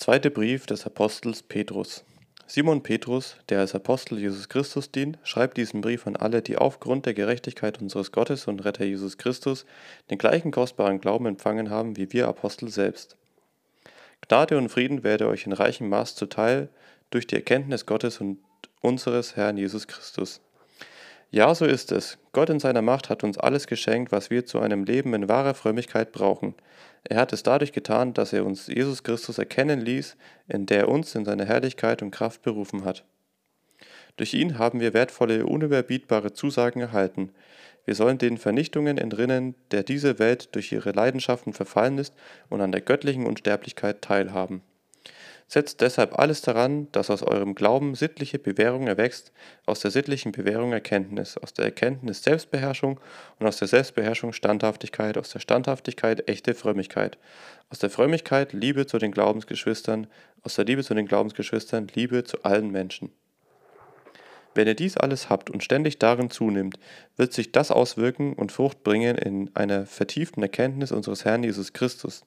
Zweite Brief des Apostels Petrus. Simon Petrus, der als Apostel Jesus Christus dient, schreibt diesen Brief an alle, die aufgrund der Gerechtigkeit unseres Gottes und Retter Jesus Christus den gleichen kostbaren Glauben empfangen haben wie wir Apostel selbst. Gnade und Frieden werde euch in reichem Maß zuteil durch die Erkenntnis Gottes und unseres Herrn Jesus Christus. Ja, so ist es. Gott in seiner Macht hat uns alles geschenkt, was wir zu einem Leben in wahrer Frömmigkeit brauchen. Er hat es dadurch getan, dass er uns Jesus Christus erkennen ließ, in der er uns in seine Herrlichkeit und Kraft berufen hat. Durch ihn haben wir wertvolle, unüberbietbare Zusagen erhalten. Wir sollen den Vernichtungen entrinnen, der diese Welt durch ihre Leidenschaften verfallen ist, und an der göttlichen Unsterblichkeit teilhaben. Setzt deshalb alles daran, dass aus eurem Glauben sittliche Bewährung erwächst, aus der sittlichen Bewährung Erkenntnis, aus der Erkenntnis Selbstbeherrschung und aus der Selbstbeherrschung Standhaftigkeit, aus der Standhaftigkeit echte Frömmigkeit, aus der Frömmigkeit Liebe zu den Glaubensgeschwistern, aus der Liebe zu den Glaubensgeschwistern Liebe zu allen Menschen. Wenn ihr dies alles habt und ständig darin zunimmt, wird sich das auswirken und Frucht bringen in einer vertieften Erkenntnis unseres Herrn Jesus Christus.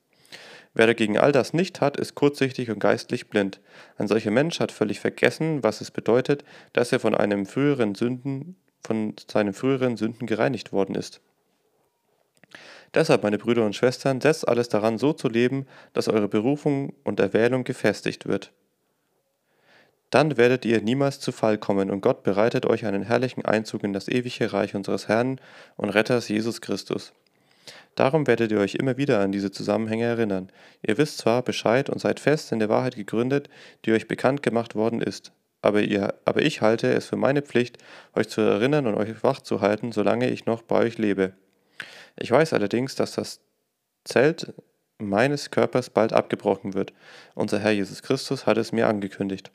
Wer dagegen all das nicht hat, ist kurzsichtig und geistlich blind. Ein solcher Mensch hat völlig vergessen, was es bedeutet, dass er von einem früheren Sünden, von seinen früheren Sünden gereinigt worden ist. Deshalb, meine Brüder und Schwestern, setzt alles daran, so zu leben, dass eure Berufung und Erwählung gefestigt wird. Dann werdet ihr niemals zu Fall kommen und Gott bereitet euch einen herrlichen Einzug in das ewige Reich unseres Herrn und Retters Jesus Christus. Darum werdet ihr euch immer wieder an diese Zusammenhänge erinnern. Ihr wisst zwar Bescheid und seid fest in der Wahrheit gegründet, die euch bekannt gemacht worden ist. Aber, ihr, aber ich halte es für meine Pflicht, euch zu erinnern und euch wach zu halten, solange ich noch bei euch lebe. Ich weiß allerdings, dass das Zelt meines Körpers bald abgebrochen wird. Unser Herr Jesus Christus hat es mir angekündigt.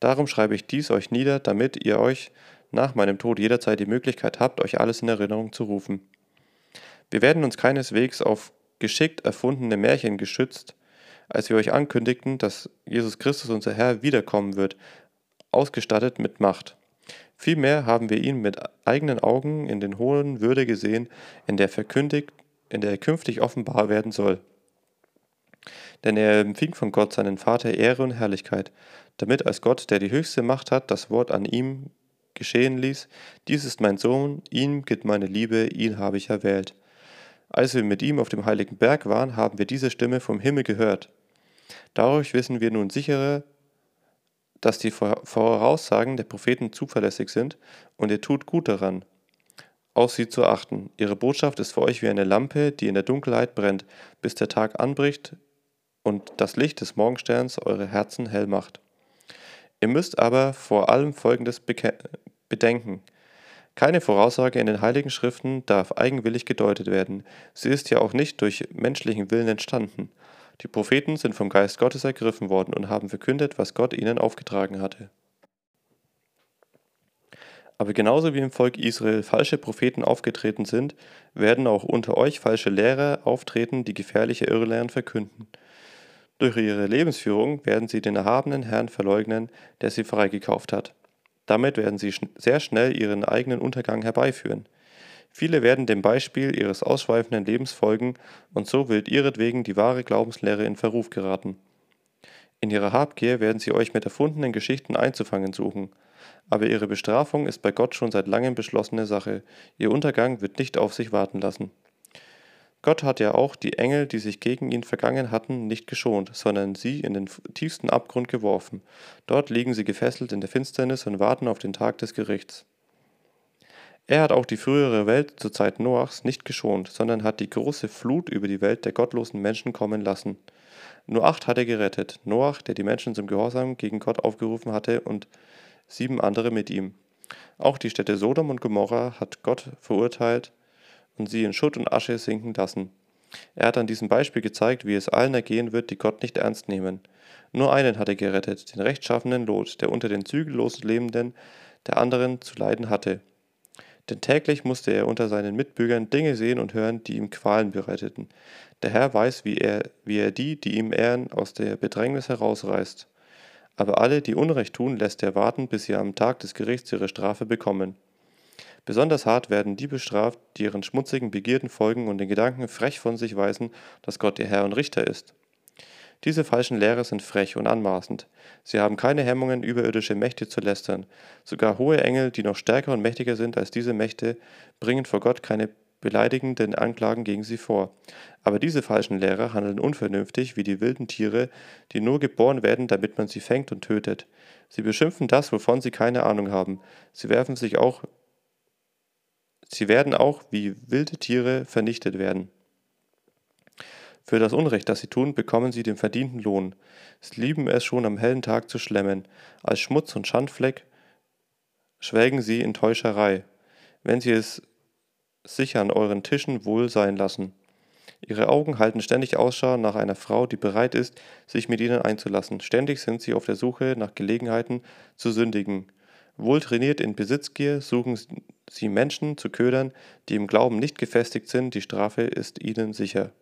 Darum schreibe ich dies euch nieder, damit ihr euch nach meinem Tod jederzeit die Möglichkeit habt, euch alles in Erinnerung zu rufen. Wir werden uns keineswegs auf geschickt erfundene Märchen geschützt, als wir euch ankündigten, dass Jesus Christus unser Herr wiederkommen wird, ausgestattet mit Macht. Vielmehr haben wir ihn mit eigenen Augen in den hohen Würde gesehen, in der verkündigt, in der er künftig offenbar werden soll. Denn er empfing von Gott seinen Vater Ehre und Herrlichkeit, damit als Gott, der die höchste Macht hat, das Wort an ihm geschehen ließ, dies ist mein Sohn, ihm gilt meine Liebe, ihn habe ich erwählt. Als wir mit ihm auf dem heiligen Berg waren, haben wir diese Stimme vom Himmel gehört. Dadurch wissen wir nun sicherer, dass die Voraussagen der Propheten zuverlässig sind, und ihr tut gut daran, auf sie zu achten. Ihre Botschaft ist für euch wie eine Lampe, die in der Dunkelheit brennt, bis der Tag anbricht und das Licht des Morgensterns eure Herzen hell macht. Ihr müsst aber vor allem Folgendes bedenken. Keine Voraussage in den Heiligen Schriften darf eigenwillig gedeutet werden. Sie ist ja auch nicht durch menschlichen Willen entstanden. Die Propheten sind vom Geist Gottes ergriffen worden und haben verkündet, was Gott ihnen aufgetragen hatte. Aber genauso wie im Volk Israel falsche Propheten aufgetreten sind, werden auch unter euch falsche Lehrer auftreten, die gefährliche Irrlehren verkünden. Durch ihre Lebensführung werden sie den erhabenen Herrn verleugnen, der sie freigekauft hat. Damit werden sie sehr schnell ihren eigenen Untergang herbeiführen. Viele werden dem Beispiel ihres ausschweifenden Lebens folgen, und so wird ihretwegen die wahre Glaubenslehre in Verruf geraten. In ihrer Habgier werden sie euch mit erfundenen Geschichten einzufangen suchen. Aber ihre Bestrafung ist bei Gott schon seit langem beschlossene Sache. Ihr Untergang wird nicht auf sich warten lassen. Gott hat ja auch die Engel, die sich gegen ihn vergangen hatten, nicht geschont, sondern sie in den tiefsten Abgrund geworfen. Dort liegen sie gefesselt in der Finsternis und warten auf den Tag des Gerichts. Er hat auch die frühere Welt zur Zeit Noachs nicht geschont, sondern hat die große Flut über die Welt der gottlosen Menschen kommen lassen. Nur acht hat er gerettet, Noach, der die Menschen zum Gehorsam gegen Gott aufgerufen hatte, und sieben andere mit ihm. Auch die Städte Sodom und Gomorra hat Gott verurteilt, und sie in Schutt und Asche sinken lassen. Er hat an diesem Beispiel gezeigt, wie es allen ergehen wird, die Gott nicht ernst nehmen. Nur einen hat er gerettet, den rechtschaffenen Lot, der unter den zügellosen Lebenden der anderen zu leiden hatte. Denn täglich musste er unter seinen Mitbürgern Dinge sehen und hören, die ihm Qualen bereiteten. Der Herr weiß, wie er, wie er die, die ihm ehren, aus der Bedrängnis herausreißt. Aber alle, die Unrecht tun, lässt er warten, bis sie am Tag des Gerichts ihre Strafe bekommen. Besonders hart werden die bestraft, die ihren schmutzigen Begierden folgen und den Gedanken frech von sich weisen, dass Gott ihr Herr und Richter ist. Diese falschen Lehrer sind frech und anmaßend. Sie haben keine Hemmungen, überirdische Mächte zu lästern. Sogar hohe Engel, die noch stärker und mächtiger sind als diese Mächte, bringen vor Gott keine beleidigenden Anklagen gegen sie vor. Aber diese falschen Lehrer handeln unvernünftig wie die wilden Tiere, die nur geboren werden, damit man sie fängt und tötet. Sie beschimpfen das, wovon sie keine Ahnung haben. Sie werfen sich auch Sie werden auch wie wilde Tiere vernichtet werden. Für das Unrecht, das sie tun, bekommen sie den verdienten Lohn. Sie lieben es schon am hellen Tag zu schlemmen. Als Schmutz und Schandfleck schwelgen sie in Täuscherei, wenn sie es sich an euren Tischen wohl sein lassen. Ihre Augen halten ständig Ausschau nach einer Frau, die bereit ist, sich mit ihnen einzulassen. Ständig sind sie auf der Suche nach Gelegenheiten zu sündigen. Wohl trainiert in Besitzgier suchen sie Menschen zu ködern, die im Glauben nicht gefestigt sind, die Strafe ist ihnen sicher.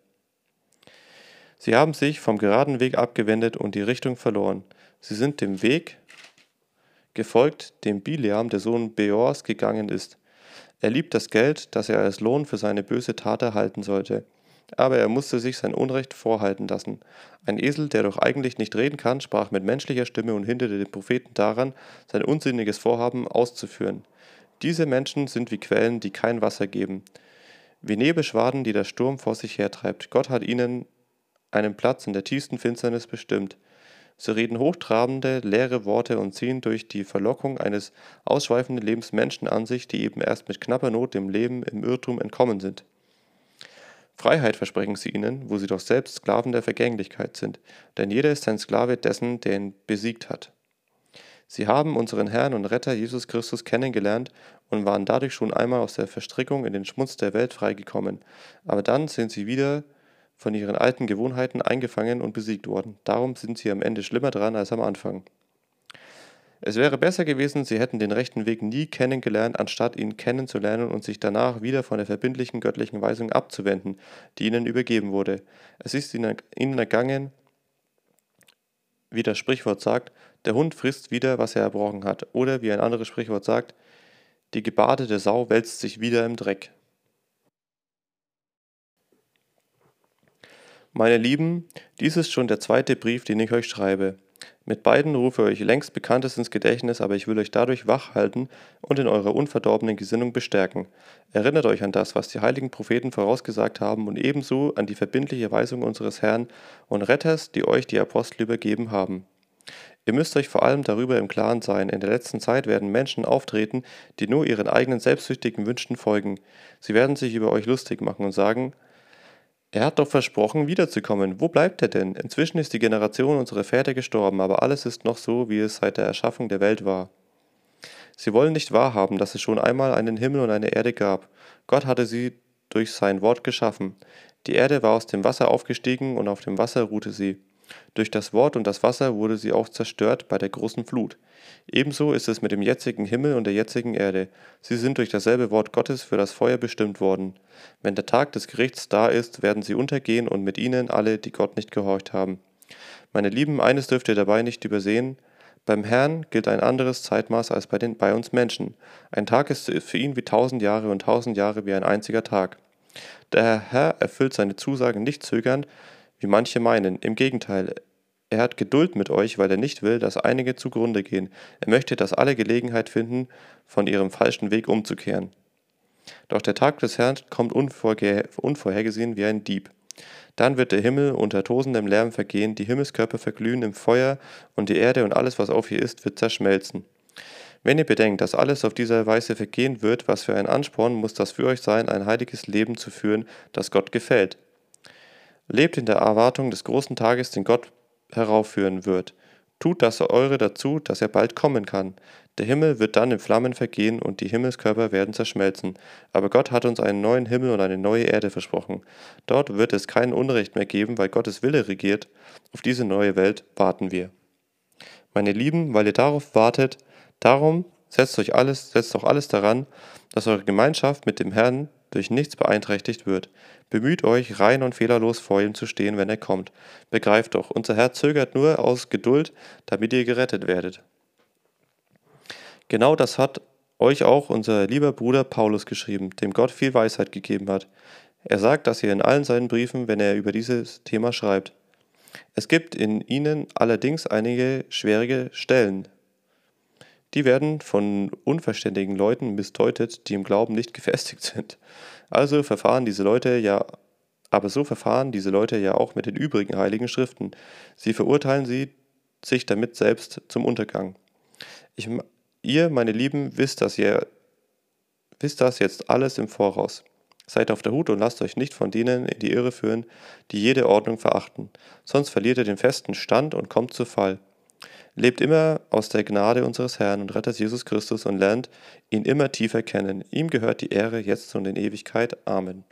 Sie haben sich vom geraden Weg abgewendet und die Richtung verloren. Sie sind dem Weg gefolgt, dem Bileam, der Sohn Beors, gegangen ist. Er liebt das Geld, das er als Lohn für seine böse Tat erhalten sollte. Aber er musste sich sein Unrecht vorhalten lassen. Ein Esel, der doch eigentlich nicht reden kann, sprach mit menschlicher Stimme und hinderte den Propheten daran, sein unsinniges Vorhaben auszuführen. Diese Menschen sind wie Quellen, die kein Wasser geben, wie Nebelschwaden, die der Sturm vor sich hertreibt. Gott hat ihnen einen Platz in der tiefsten Finsternis bestimmt. Sie reden hochtrabende, leere Worte und ziehen durch die Verlockung eines ausschweifenden Lebens Menschen an sich, die eben erst mit knapper Not dem Leben im Irrtum entkommen sind. Freiheit versprechen sie ihnen, wo sie doch selbst Sklaven der Vergänglichkeit sind, denn jeder ist ein Sklave dessen, der ihn besiegt hat. Sie haben unseren Herrn und Retter Jesus Christus kennengelernt und waren dadurch schon einmal aus der Verstrickung in den Schmutz der Welt freigekommen, aber dann sind sie wieder von ihren alten Gewohnheiten eingefangen und besiegt worden. Darum sind sie am Ende schlimmer dran als am Anfang. Es wäre besser gewesen, sie hätten den rechten Weg nie kennengelernt, anstatt ihn kennenzulernen und sich danach wieder von der verbindlichen göttlichen Weisung abzuwenden, die ihnen übergeben wurde. Es ist ihnen ergangen, wie das Sprichwort sagt, der Hund frisst wieder, was er erbrochen hat, oder wie ein anderes Sprichwort sagt, die gebadete Sau wälzt sich wieder im Dreck. Meine Lieben, dies ist schon der zweite Brief, den ich euch schreibe. Mit beiden rufe ich euch längst Bekanntes ins Gedächtnis, aber ich will euch dadurch wach halten und in eurer unverdorbenen Gesinnung bestärken. Erinnert euch an das, was die heiligen Propheten vorausgesagt haben und ebenso an die verbindliche Weisung unseres Herrn und Retters, die euch die Apostel übergeben haben. Ihr müsst euch vor allem darüber im Klaren sein, in der letzten Zeit werden Menschen auftreten, die nur ihren eigenen selbstsüchtigen Wünschen folgen. Sie werden sich über euch lustig machen und sagen, er hat doch versprochen, wiederzukommen. Wo bleibt er denn? Inzwischen ist die Generation unserer Väter gestorben, aber alles ist noch so, wie es seit der Erschaffung der Welt war. Sie wollen nicht wahrhaben, dass es schon einmal einen Himmel und eine Erde gab. Gott hatte sie durch sein Wort geschaffen. Die Erde war aus dem Wasser aufgestiegen und auf dem Wasser ruhte sie. Durch das Wort und das Wasser wurde sie auch zerstört bei der großen Flut. Ebenso ist es mit dem jetzigen Himmel und der jetzigen Erde. Sie sind durch dasselbe Wort Gottes für das Feuer bestimmt worden. Wenn der Tag des Gerichts da ist, werden sie untergehen und mit ihnen alle, die Gott nicht gehorcht haben. Meine Lieben, eines dürft ihr dabei nicht übersehen. Beim Herrn gilt ein anderes Zeitmaß als bei, den, bei uns Menschen. Ein Tag ist für ihn wie tausend Jahre und tausend Jahre wie ein einziger Tag. Der Herr erfüllt seine Zusagen nicht zögernd, wie manche meinen. Im Gegenteil, er hat Geduld mit euch, weil er nicht will, dass einige zugrunde gehen. Er möchte, dass alle Gelegenheit finden, von ihrem falschen Weg umzukehren. Doch der Tag des Herrn kommt unvorhergesehen wie ein Dieb. Dann wird der Himmel unter tosendem Lärm vergehen, die Himmelskörper verglühen im Feuer und die Erde und alles, was auf ihr ist, wird zerschmelzen. Wenn ihr bedenkt, dass alles auf diese Weise vergehen wird, was für ein Ansporn muss das für euch sein, ein heiliges Leben zu führen, das Gott gefällt. Lebt in der Erwartung des großen Tages, den Gott heraufführen wird. Tut das Eure dazu, dass er bald kommen kann. Der Himmel wird dann in Flammen vergehen und die Himmelskörper werden zerschmelzen. Aber Gott hat uns einen neuen Himmel und eine neue Erde versprochen. Dort wird es kein Unrecht mehr geben, weil Gottes Wille regiert. Auf diese neue Welt warten wir. Meine Lieben, weil ihr darauf wartet, darum setzt euch alles, setzt auch alles daran, dass eure Gemeinschaft mit dem Herrn durch nichts beeinträchtigt wird. Bemüht euch, rein und fehlerlos vor ihm zu stehen, wenn er kommt. Begreift doch, unser Herr zögert nur aus Geduld, damit ihr gerettet werdet. Genau das hat euch auch unser lieber Bruder Paulus geschrieben, dem Gott viel Weisheit gegeben hat. Er sagt, dass ihr in allen seinen Briefen, wenn er über dieses Thema schreibt, Es gibt in ihnen allerdings einige schwierige Stellen. Die werden von unverständigen Leuten missdeutet, die im Glauben nicht gefestigt sind. Also verfahren diese Leute ja, aber so verfahren diese Leute ja auch mit den übrigen heiligen Schriften. Sie verurteilen sie sich damit selbst zum Untergang. Ich, ihr, meine Lieben, wisst das, ihr, wisst das jetzt alles im Voraus. Seid auf der Hut und lasst euch nicht von denen in die Irre führen, die jede Ordnung verachten, sonst verliert ihr den festen Stand und kommt zu Fall. Lebt immer aus der Gnade unseres Herrn und Retters Jesus Christus und lernt ihn immer tiefer kennen. Ihm gehört die Ehre jetzt und in Ewigkeit. Amen.